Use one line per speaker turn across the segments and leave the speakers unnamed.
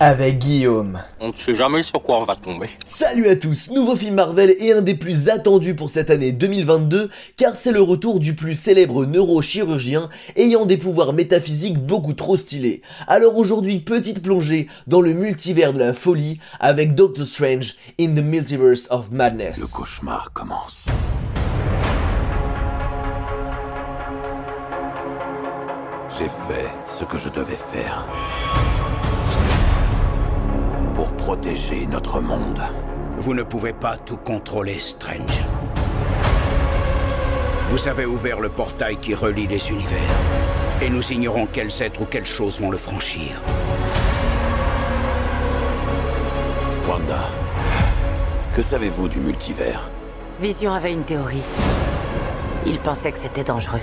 avec Guillaume.
On ne sait jamais sur quoi on va tomber.
Salut à tous, nouveau film Marvel et un des plus attendus pour cette année 2022 car c'est le retour du plus célèbre neurochirurgien ayant des pouvoirs métaphysiques beaucoup trop stylés. Alors aujourd'hui, petite plongée dans le multivers de la folie avec Doctor Strange in the Multiverse of Madness.
Le cauchemar commence. J'ai fait ce que je devais faire protéger notre monde.
Vous ne pouvez pas tout contrôler, Strange. Vous avez ouvert le portail qui relie les univers. Et nous ignorons quels êtres ou quelles choses vont le franchir.
Wanda, que savez-vous du multivers?
Vision avait une théorie. Il pensait que c'était dangereux.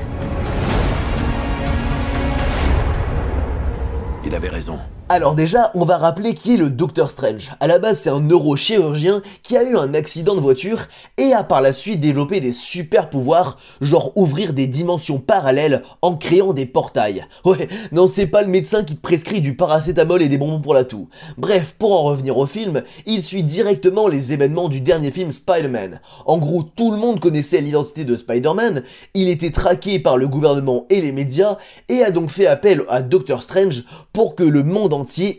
Il avait raison.
Alors déjà, on va rappeler qui est le Docteur Strange. À la base, c'est un neurochirurgien qui a eu un accident de voiture et a par la suite développé des super pouvoirs, genre ouvrir des dimensions parallèles en créant des portails. Ouais, non, c'est pas le médecin qui te prescrit du paracétamol et des bonbons pour la toux. Bref, pour en revenir au film, il suit directement les événements du dernier film Spider-Man. En gros, tout le monde connaissait l'identité de Spider-Man, il était traqué par le gouvernement et les médias et a donc fait appel à Doctor Strange pour que le monde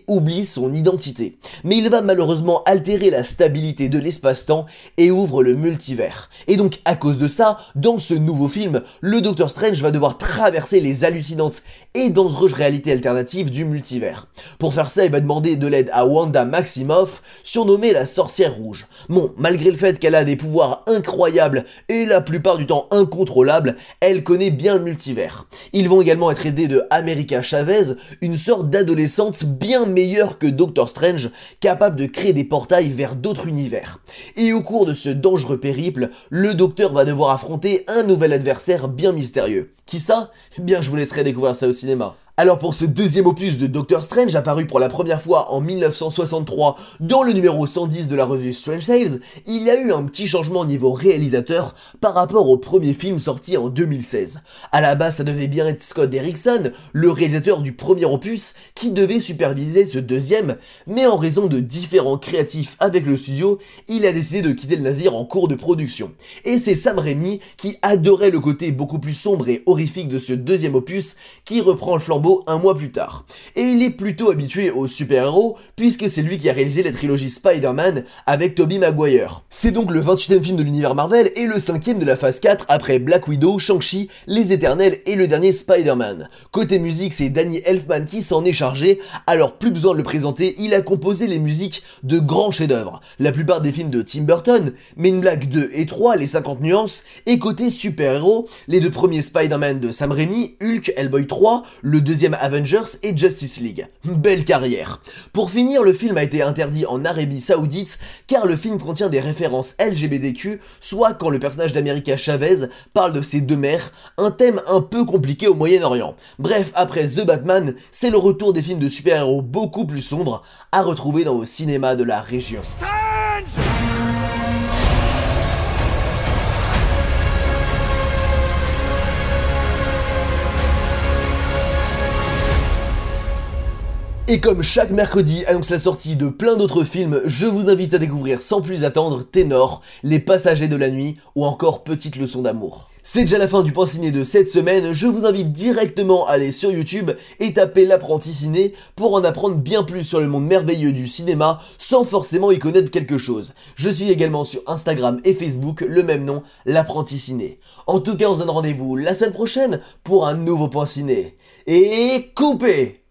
oublie son identité. Mais il va malheureusement altérer la stabilité de l'espace-temps et ouvre le multivers. Et donc à cause de ça, dans ce nouveau film, le Docteur Strange va devoir traverser les hallucinantes et dangereuses réalités alternatives du multivers. Pour faire ça, il va demander de l'aide à Wanda Maximoff, surnommée la sorcière rouge. Bon, malgré le fait qu'elle a des pouvoirs incroyables et la plupart du temps incontrôlables, elle connaît bien le multivers. Ils vont également être aidés de America Chavez, une sorte d'adolescente bien meilleure que Doctor Strange, capable de créer des portails vers d'autres univers. Et au cours de ce dangereux périple, le docteur va devoir affronter un nouvel adversaire bien mystérieux. Qui ça? Eh Bien, je vous laisserai découvrir ça au cinéma. Alors pour ce deuxième opus de Doctor Strange apparu pour la première fois en 1963 dans le numéro 110 de la revue Strange Tales, il y a eu un petit changement au niveau réalisateur par rapport au premier film sorti en 2016. À la base ça devait bien être Scott Derrickson, le réalisateur du premier opus, qui devait superviser ce deuxième, mais en raison de différents créatifs avec le studio, il a décidé de quitter le navire en cours de production. Et c'est Sam Raimi qui adorait le côté beaucoup plus sombre et horrifique de ce deuxième opus qui reprend le flambeau un mois plus tard. Et il est plutôt habitué aux super-héros, puisque c'est lui qui a réalisé la trilogie Spider-Man avec Tobey Maguire. C'est donc le 28e film de l'univers Marvel et le 5e de la phase 4 après Black Widow, Shang-Chi, Les Éternels et le dernier Spider-Man. Côté musique, c'est Danny Elfman qui s'en est chargé, alors plus besoin de le présenter, il a composé les musiques de grands chefs-d'œuvre. La plupart des films de Tim Burton, Men Black 2 et 3, Les 50 nuances, et côté super-héros, les deux premiers Spider-Man de Sam Raimi, Hulk, Hellboy 3, le deuxième Avengers et Justice League. Belle carrière. Pour finir, le film a été interdit en Arabie Saoudite car le film contient des références LGBTQ, soit quand le personnage d'America Chavez parle de ses deux mères, un thème un peu compliqué au Moyen-Orient. Bref, après The Batman, c'est le retour des films de super-héros beaucoup plus sombres à retrouver dans vos cinémas de la région. Et comme chaque mercredi annonce la sortie de plein d'autres films, je vous invite à découvrir sans plus attendre Ténor, Les Passagers de la Nuit ou encore Petite Leçon d'amour. C'est déjà la fin du point ciné de cette semaine, je vous invite directement à aller sur YouTube et taper l'apprenti ciné pour en apprendre bien plus sur le monde merveilleux du cinéma sans forcément y connaître quelque chose. Je suis également sur Instagram et Facebook, le même nom, l'apprenti ciné. En tout cas, on se donne rendez-vous la semaine prochaine pour un nouveau point ciné. Et coupez